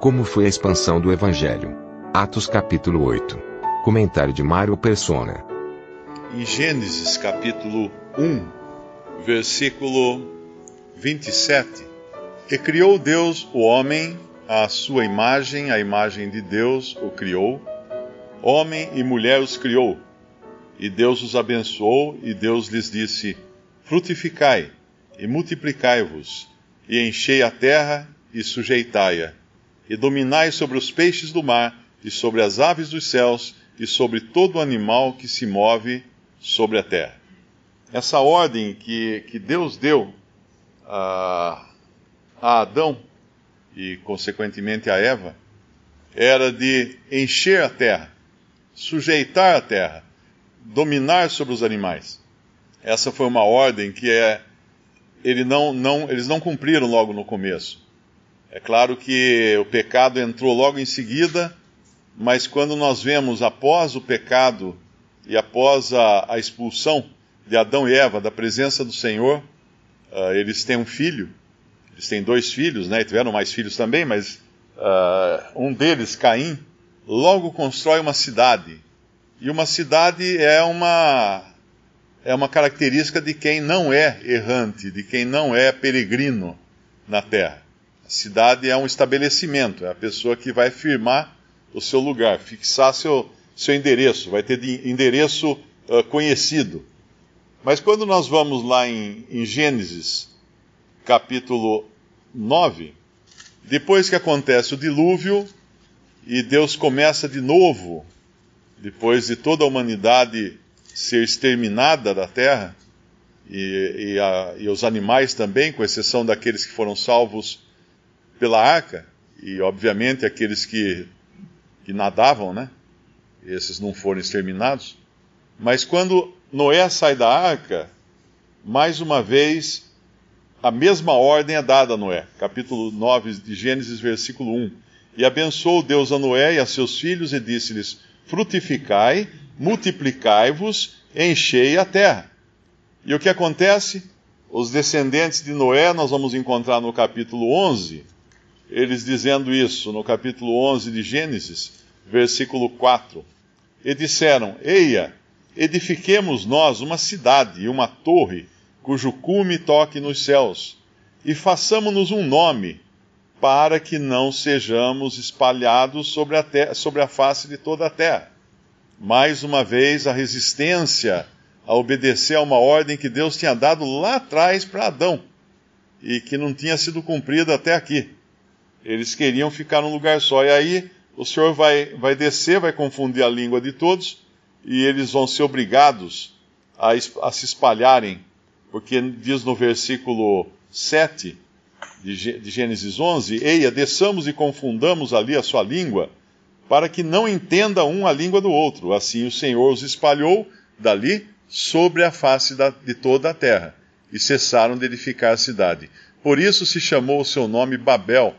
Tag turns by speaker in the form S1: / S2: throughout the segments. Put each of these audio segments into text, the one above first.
S1: Como foi a expansão do evangelho? Atos capítulo 8. Comentário de Mário Persona.
S2: Em Gênesis capítulo 1, versículo 27, e criou Deus o homem à sua imagem, a imagem de Deus o criou, homem e mulher os criou. E Deus os abençoou, e Deus lhes disse: Frutificai e multiplicai-vos, e enchei a terra e sujeitai-a, e dominai sobre os peixes do mar, e sobre as aves dos céus, e sobre todo animal que se move sobre a terra. Essa ordem que, que Deus deu a, a Adão e, consequentemente, a Eva, era de encher a terra, sujeitar a terra, dominar sobre os animais. Essa foi uma ordem que é, ele não, não, eles não cumpriram logo no começo. É claro que o pecado entrou logo em seguida, mas quando nós vemos após o pecado e após a, a expulsão de Adão e Eva da presença do Senhor, uh, eles têm um filho, eles têm dois filhos, né? E tiveram mais filhos também, mas uh, um deles, Caim, logo constrói uma cidade. E uma cidade é uma é uma característica de quem não é errante, de quem não é peregrino na terra. Cidade é um estabelecimento, é a pessoa que vai firmar o seu lugar, fixar seu, seu endereço, vai ter de endereço uh, conhecido. Mas quando nós vamos lá em, em Gênesis, capítulo 9, depois que acontece o dilúvio e Deus começa de novo, depois de toda a humanidade ser exterminada da terra, e, e, a, e, os animais também, com exceção daqueles que foram salvos pela arca, e obviamente aqueles que, que nadavam, né? Esses não foram exterminados. Mas quando Noé sai da arca, mais uma vez, a mesma ordem é dada a Noé. Capítulo 9 de Gênesis, versículo 1. E abençoou Deus a Noé e a seus filhos e disse-lhes: Frutificai multiplicai-vos, enchei a terra. E o que acontece? Os descendentes de Noé, nós vamos encontrar no capítulo 11, eles dizendo isso, no capítulo 11 de Gênesis, versículo 4. E disseram: Eia, edifiquemos nós uma cidade e uma torre, cujo cume toque nos céus, e façamos-nos um nome, para que não sejamos espalhados sobre a, sobre a face de toda a terra mais uma vez a resistência a obedecer a uma ordem que Deus tinha dado lá atrás para Adão e que não tinha sido cumprida até aqui. Eles queriam ficar num lugar só. E aí o Senhor vai, vai descer, vai confundir a língua de todos e eles vão ser obrigados a, a se espalharem, porque diz no versículo 7 de, de Gênesis 11: Eia, desçamos e confundamos ali a sua língua para que não entenda um a língua do outro. Assim o Senhor os espalhou dali sobre a face da, de toda a terra, e cessaram de edificar a cidade. Por isso se chamou o seu nome Babel,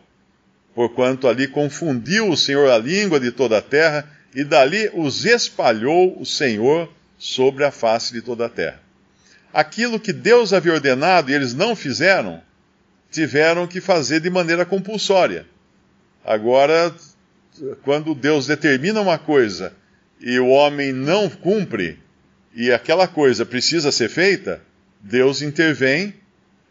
S2: porquanto ali confundiu o Senhor a língua de toda a terra, e dali os espalhou o Senhor sobre a face de toda a terra. Aquilo que Deus havia ordenado e eles não fizeram, tiveram que fazer de maneira compulsória. Agora quando Deus determina uma coisa e o homem não cumpre, e aquela coisa precisa ser feita, Deus intervém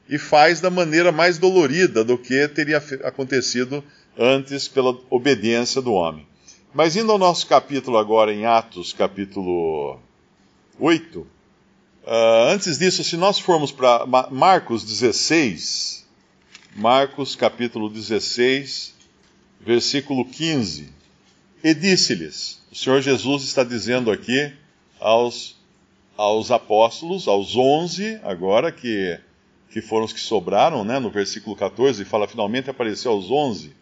S2: e faz da maneira mais dolorida do que teria acontecido antes pela obediência do homem. Mas indo ao nosso capítulo agora em Atos, capítulo 8, uh, ah, antes disso, se nós formos para Marcos 16, Marcos capítulo 16, versículo 15. E disse-lhes: O Senhor Jesus está dizendo aqui aos, aos apóstolos, aos onze, agora que que foram os que sobraram, né? no versículo 14, fala: finalmente apareceu aos onze.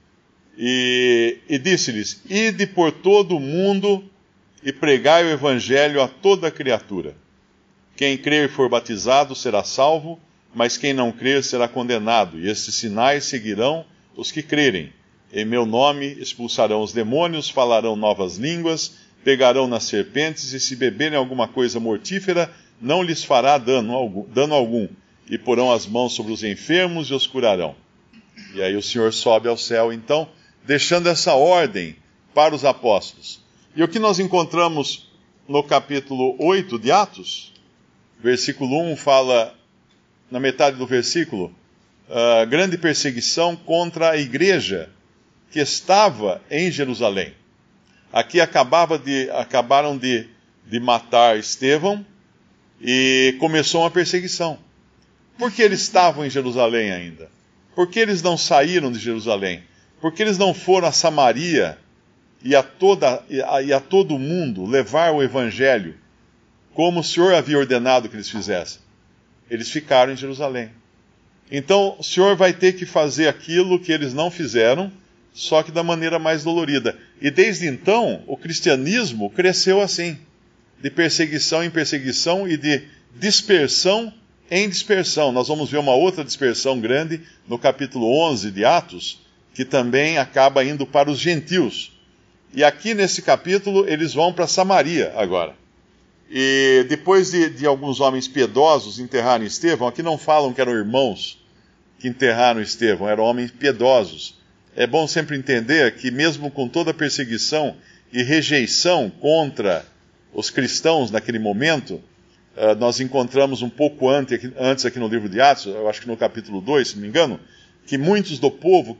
S2: E, e disse-lhes: Ide por todo o mundo e pregai o evangelho a toda criatura. Quem crer e for batizado será salvo, mas quem não crer será condenado. E estes sinais seguirão os que crerem. Em meu nome expulsarão os demônios, falarão novas línguas, pegarão nas serpentes, e se beberem alguma coisa mortífera, não lhes fará dano algum, dano algum, e porão as mãos sobre os enfermos e os curarão. E aí o Senhor sobe ao céu, então, deixando essa ordem para os apóstolos. E o que nós encontramos no capítulo 8 de Atos, versículo 1 fala, na metade do versículo, uh, grande perseguição contra a igreja que estava em Jerusalém. Aqui acabava de, acabaram de, de matar Estevão e começou uma perseguição. Por que eles estavam em Jerusalém ainda? Por que eles não saíram de Jerusalém? Por que eles não foram a Samaria e a, toda, e a, e a todo mundo levar o evangelho como o Senhor havia ordenado que eles fizessem? Eles ficaram em Jerusalém. Então, o Senhor vai ter que fazer aquilo que eles não fizeram, só que da maneira mais dolorida. E desde então, o cristianismo cresceu assim, de perseguição em perseguição e de dispersão em dispersão. Nós vamos ver uma outra dispersão grande no capítulo 11 de Atos, que também acaba indo para os gentios. E aqui nesse capítulo eles vão para Samaria agora. E depois de, de, alguns homens piedosos enterrarem Estevão, aqui não falam que eram irmãos que enterraram Estevão, eram homens piedosos. É bom sempre entender que, mesmo com toda a perseguição e rejeição contra os cristãos naquele momento, nós encontramos um pouco antes, antes aqui no livro de Atos, eu acho que no capítulo 2, se não me engano, que muitos do povo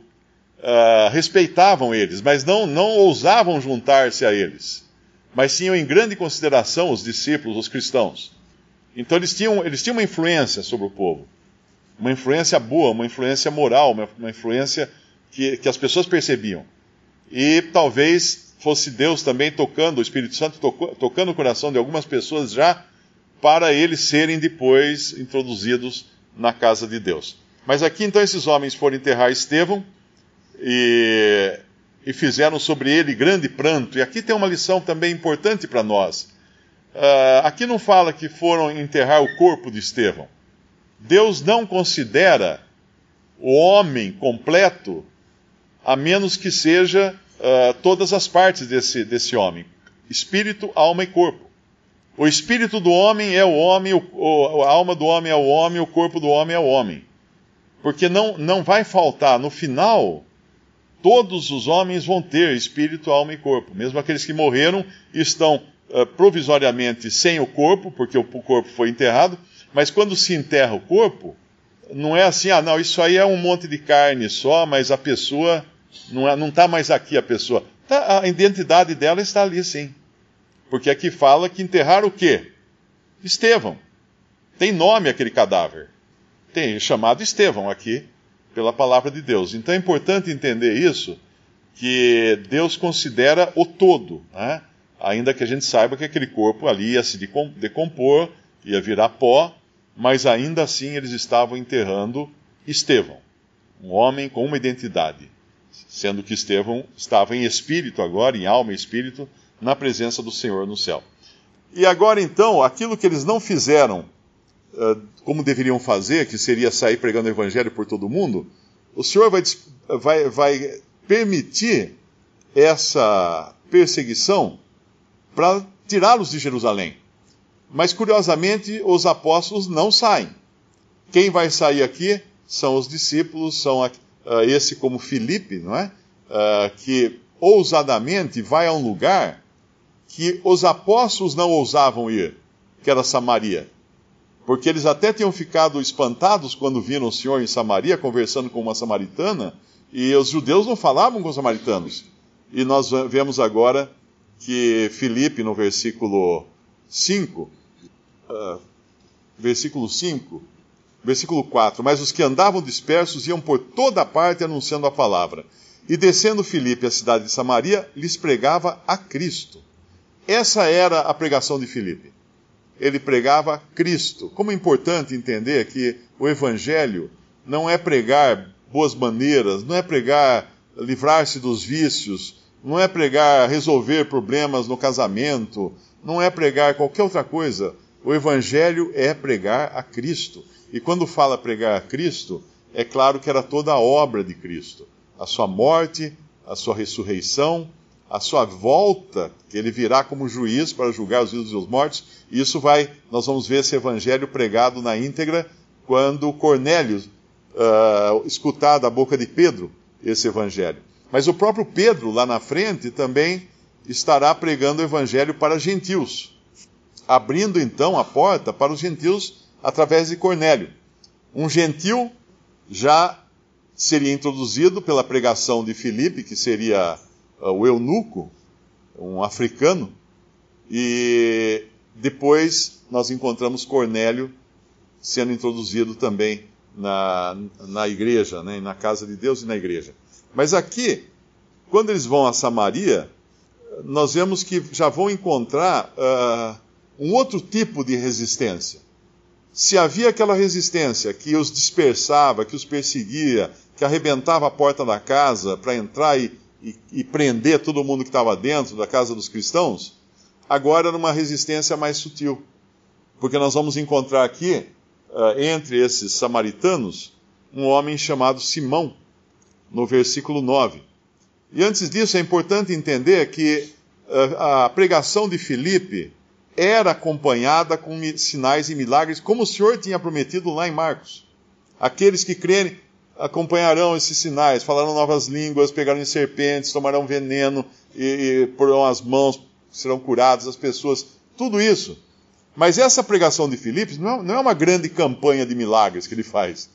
S2: uh, respeitavam eles, mas não, não ousavam juntar-se a eles, mas tinham em grande consideração os discípulos, os cristãos. Então eles tinham, eles tinham uma influência sobre o povo, uma influência boa, uma influência moral, uma, uma influência que, que as pessoas percebiam. E talvez fosse Deus também tocando, o Espírito Santo tocou, tocando o coração de algumas pessoas já para eles serem depois introduzidos na casa de Deus. Mas aqui então esses homens foram enterrar Estevão, e, e fizeram sobre ele grande pranto. E aqui tem uma lição também importante para nós. Uh, aqui não fala que foram enterrar o corpo de Estevão. Deus não considera o homem completo a menos que seja uh, todas as partes desse, desse homem: espírito, alma e corpo. O espírito do homem é o homem, o, o, a alma do homem é o homem, o corpo do homem é o homem. Porque não, não vai faltar no final todos os homens vão ter espírito, alma e corpo. Mesmo aqueles que morreram estão uh, provisoriamente sem o corpo, porque o corpo foi enterrado, mas quando se enterra o corpo, não é assim, ah, não, isso aí é um monte de carne só, mas a pessoa não está é, mais aqui, a pessoa. Tá, a identidade dela está ali, sim. Porque aqui fala que enterraram o quê? Estevão. Tem nome aquele cadáver. Tem chamado Estevão aqui pela palavra de Deus. Então é importante entender isso, que Deus considera o todo, né? ainda que a gente saiba que aquele corpo ali ia se decompor, ia virar pó, mas ainda assim eles estavam enterrando Estevão, um homem com uma identidade, sendo que Estevão estava em espírito agora, em alma e espírito, na presença do Senhor no céu. E agora então, aquilo que eles não fizeram como deveriam fazer, que seria sair pregando o evangelho por todo mundo, o Senhor vai, vai, vai permitir essa perseguição para tirá-los de Jerusalém. Mas curiosamente, os apóstolos não saem. Quem vai sair aqui são os discípulos, são uh, esse como Filipe, não é? Uh, que ousadamente vai a um lugar que os apóstolos não ousavam ir, que era Samaria porque eles até tinham ficado espantados quando viram o Senhor em Samaria conversando com uma samaritana, e os judeus não falavam com os samaritanos. E nós vemos agora que Filipe, no versículo 5, uh, ah, versículo 5, versículo 4, mas os que andavam dispersos iam por toda parte anunciando a palavra. E descendo Filipe à cidade de Samaria, lhes pregava a Cristo. Essa era a pregação de Filipe. ele pregava Cristo. Como é importante entender que o Evangelho não é pregar boas maneiras, não é pregar livrar-se dos vícios, não é pregar resolver problemas no casamento, não é pregar qualquer outra coisa. O Evangelho é pregar a Cristo. E quando fala pregar a Cristo, é claro que era toda a obra de Cristo. A sua morte, a sua ressurreição, a sua volta, que ele virá como juiz para julgar os vivos e os mortos. E isso vai, nós vamos ver esse evangelho pregado na íntegra quando Cornélio uh, escutar da boca de Pedro esse evangelho. Mas o próprio Pedro, lá na frente, também estará pregando o evangelho para gentios, abrindo então a porta para os gentios através de Cornélio. Um gentil já seria introduzido pela pregação de Filipe, que seria o eunuco, um africano, e depois nós encontramos Cornélio sendo introduzido também na, na igreja, né, na casa de Deus e na igreja. Mas aqui, quando eles vão a Samaria, nós vemos que já vão encontrar uh, um outro tipo de resistência. Se havia aquela resistência que os dispersava, que os perseguia, que arrebentava a porta da casa para entrar e, e, e, prender todo mundo que estava dentro da casa dos cristãos, agora era uma resistência mais sutil. Porque nós vamos encontrar aqui, uh, entre esses samaritanos, um homem chamado Simão, no versículo 9. E antes disso, é importante entender que uh, a pregação de Filipe era acompanhada com sinais e milagres, como o Senhor tinha prometido lá em Marcos. Aqueles que crerem acompanharão esses sinais, falarão novas línguas, pegarão serpentes, tomarão veneno e, e porão as mãos, serão curadas as pessoas. Tudo isso. Mas essa pregação de Filipos não, é, não é uma grande campanha de milagres que ele faz.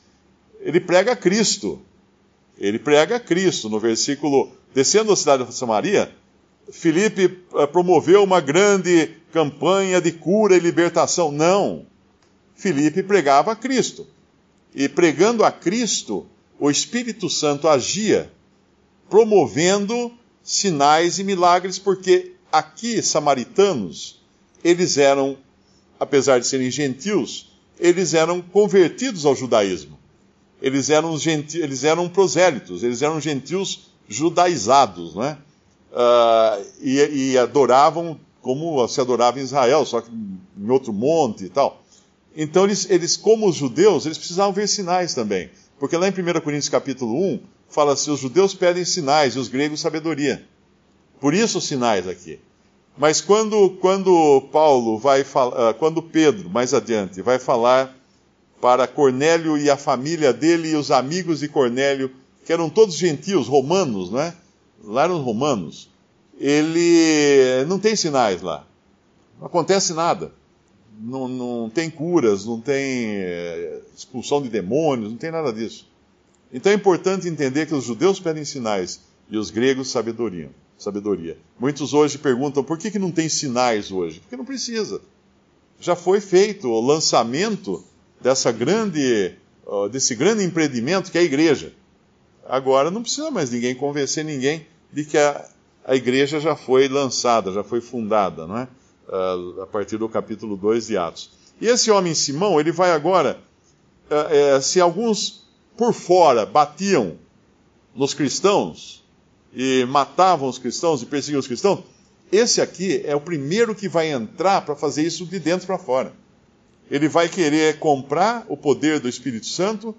S2: Ele prega Cristo. Ele prega Cristo. No versículo, descendo a cidade de Samaria, Filipe eh, promoveu uma grande campanha de cura e libertação. Não. Filipe pregava Cristo. E pregando a Cristo, o Espírito Santo agia, promovendo sinais e milagres, porque aqui, samaritanos, eles eram, apesar de serem gentios, eles eram convertidos ao judaísmo. Eles eram, genti eles eram prosélitos, eles eram gentios judaizados, não é? Uh, e, e adoravam como se adorava em Israel, só que em outro monte e tal. Então, eles, eles, como os judeus, eles precisavam ver sinais também. Porque lá em 1 Coríntios capítulo 1, fala assim, os judeus pedem sinais e os gregos sabedoria. Por isso os sinais aqui. Mas quando, quando Paulo vai falar, ah, quando Pedro, mais adiante, vai falar para Cornélio e a família dele e os amigos de Cornélio, que eram todos gentios, romanos, não é? Lá eram romanos ele não tem sinais lá. Não acontece nada. Não, não tem curas, não tem é, expulsão de demônios, não tem nada disso. Então é importante entender que os judeus pedem sinais e os gregos sabedoria. sabedoria. Muitos hoje perguntam por que, que não tem sinais hoje? Porque não precisa. Já foi feito o lançamento dessa grande, desse grande empreendimento que é a igreja. Agora não precisa mais ninguém convencer ninguém de que a, a igreja já foi lançada, já foi fundada, não é? Uh, a partir do capítulo 2 de Atos. E esse homem Simão, ele vai agora, uh, uh, se alguns por fora batiam nos cristãos e matavam os cristãos e perseguiam os cristãos, esse aqui é o primeiro que vai entrar para fazer isso de dentro para fora. Ele vai querer comprar o poder do Espírito Santo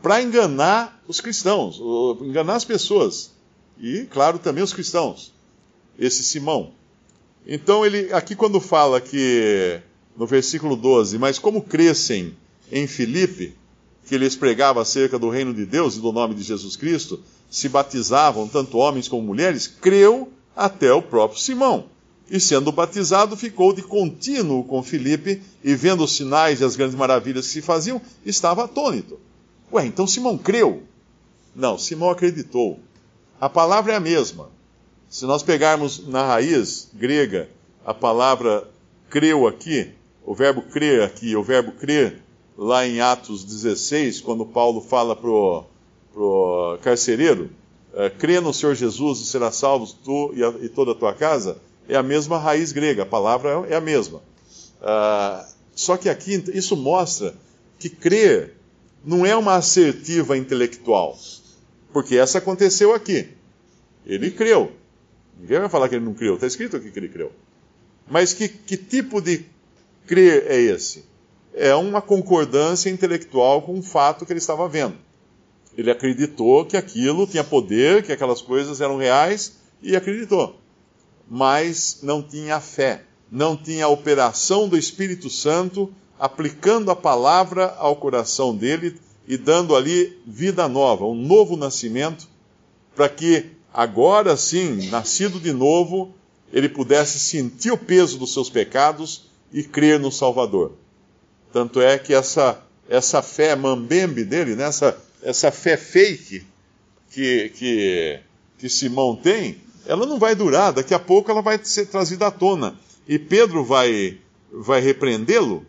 S2: para enganar os cristãos, enganar as pessoas. E, claro, também os cristãos. Esse Simão. Então, ele aqui quando fala que, no versículo 12, mas como crescem em Filipe, que lhes pregava acerca do reino de Deus e do nome de Jesus Cristo, se batizavam tanto homens como mulheres, creu até o próprio Simão. E sendo batizado, ficou de contínuo com Filipe, e vendo os sinais e as grandes maravilhas que se faziam, estava atônito. Ué, então Simão creu? Não, Simão acreditou. A palavra é a mesma. Se nós pegarmos na raiz grega a palavra creu aqui, o verbo crer aqui, o verbo crer lá em Atos 16, quando Paulo fala para o carcereiro, é, crê no Senhor Jesus e será salvo tu e, a, e, toda a tua casa, é a mesma raiz grega, a palavra é a mesma. Uh, só que aqui isso mostra que crer não é uma assertiva intelectual, porque essa aconteceu aqui. Ele creu. Ninguém vai falar que ele não creu, está escrito aqui que ele creu. Mas que, que tipo de crer é esse? É uma concordância intelectual com o fato que ele estava vendo. Ele acreditou que aquilo tinha poder, que aquelas coisas eram reais e acreditou. Mas não tinha fé, não tinha a operação do Espírito Santo aplicando a palavra ao coração dele e dando ali vida nova, um novo nascimento, para que agora sim, nascido de novo, ele pudesse sentir o peso dos seus pecados e crer no Salvador. Tanto é que essa, essa fé mambembe dele, né, essa, essa fé fake que, que, que Simão tem, ela não vai durar, daqui a pouco ela vai ser trazida à tona. E Pedro vai, vai repreendê-lo,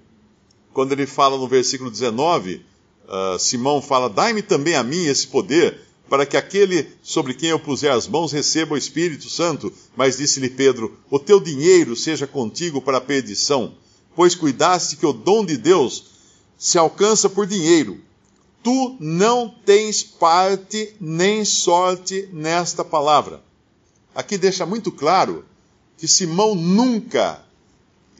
S2: quando ele fala no versículo 19, uh, ah, Simão fala: Dai-me também a mim esse poder, para que aquele sobre quem eu puser as mãos receba o Espírito Santo. Mas disse-lhe Pedro: O teu dinheiro seja contigo para a perdição, pois cuidaste que o dom de Deus se alcança por dinheiro. Tu não tens parte nem sorte nesta palavra. Aqui deixa muito claro que Simão nunca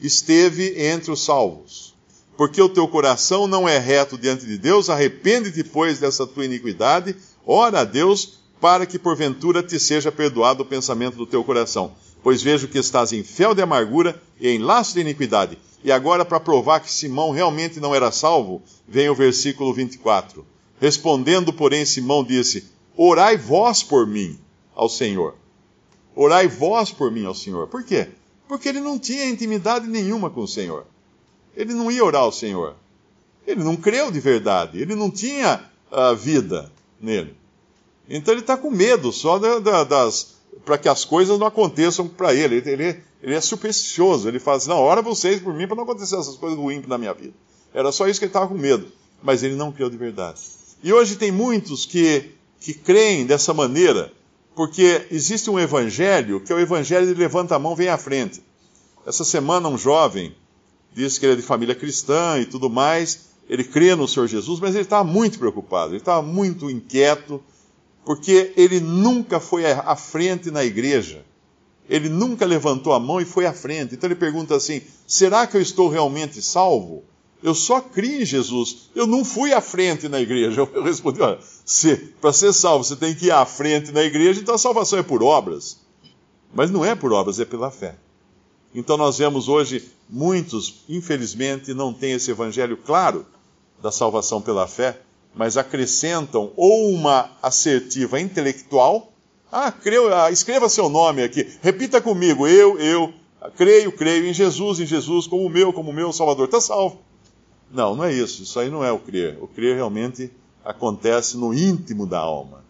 S2: esteve entre os salvos porque o teu coração não é reto diante de Deus, arrepende-te, pois, dessa tua iniquidade, ora a Deus, para que porventura te seja perdoado o pensamento do teu coração. Pois vejo que estás em fel de amargura e em laço de iniquidade. E agora, para provar que Simão realmente não era salvo, vem o versículo 24. Respondendo, porém, Simão disse: Orai vós por mim ao Senhor. Orai vós por mim ao Senhor. Por quê? Porque ele não tinha intimidade nenhuma com o Senhor ele não ia orar ao Senhor. Ele não creu de verdade, ele não tinha uh, vida nele. Então ele está com medo só da, da, das. para que as coisas não aconteçam para ele. ele. Ele é supersticioso, ele fala assim: não, ora vocês por mim para não acontecer essas coisas ruins na minha vida. Era só isso que ele estava com medo. Mas ele não creu de verdade. E hoje tem muitos que, que creem dessa maneira, porque existe um evangelho que é o evangelho de levanta a mão, vem à frente. Essa semana um jovem disse que ele é de família cristã e tudo mais, ele crê no Senhor Jesus, mas ele estava muito preocupado, ele estava muito inquieto, porque ele nunca foi à frente na igreja. Ele nunca levantou a mão e foi à frente. Então ele pergunta assim: será que eu estou realmente salvo? Eu só criei em Jesus. Eu não fui à frente na igreja. Eu respondi: olha, para ser salvo você tem que ir à frente na igreja, então a salvação é por obras. Mas não é por obras, é pela fé. Então nós vemos hoje muitos, infelizmente, não têm esse evangelho claro da salvação pela fé, mas acrescentam ou uma assertiva intelectual. Ah, ah, escreva seu nome aqui, repita comigo, eu, eu, creio, creio em Jesus, em Jesus, como meu, como meu Salvador, está salvo. Não, não é isso, isso aí não é o crer. O crer realmente acontece no íntimo da alma.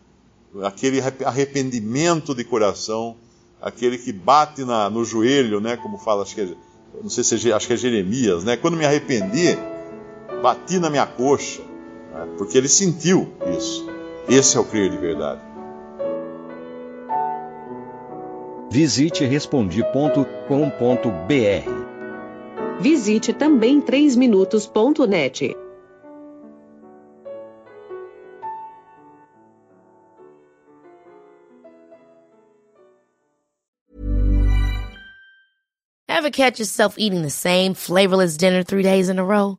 S2: Aquele arrependimento de coração aquele que bate na, no joelho, né? Como fala, acho que é, não sei se é, acho que é Jeremias, né? Quando me arrependi, bati na minha coxa, né? porque ele sentiu isso. Esse é o crer de verdade.
S3: Visite respondi.com.br.
S4: Visite também 3minutos.net.
S5: Ever catch yourself eating the same flavorless dinner three days in a row?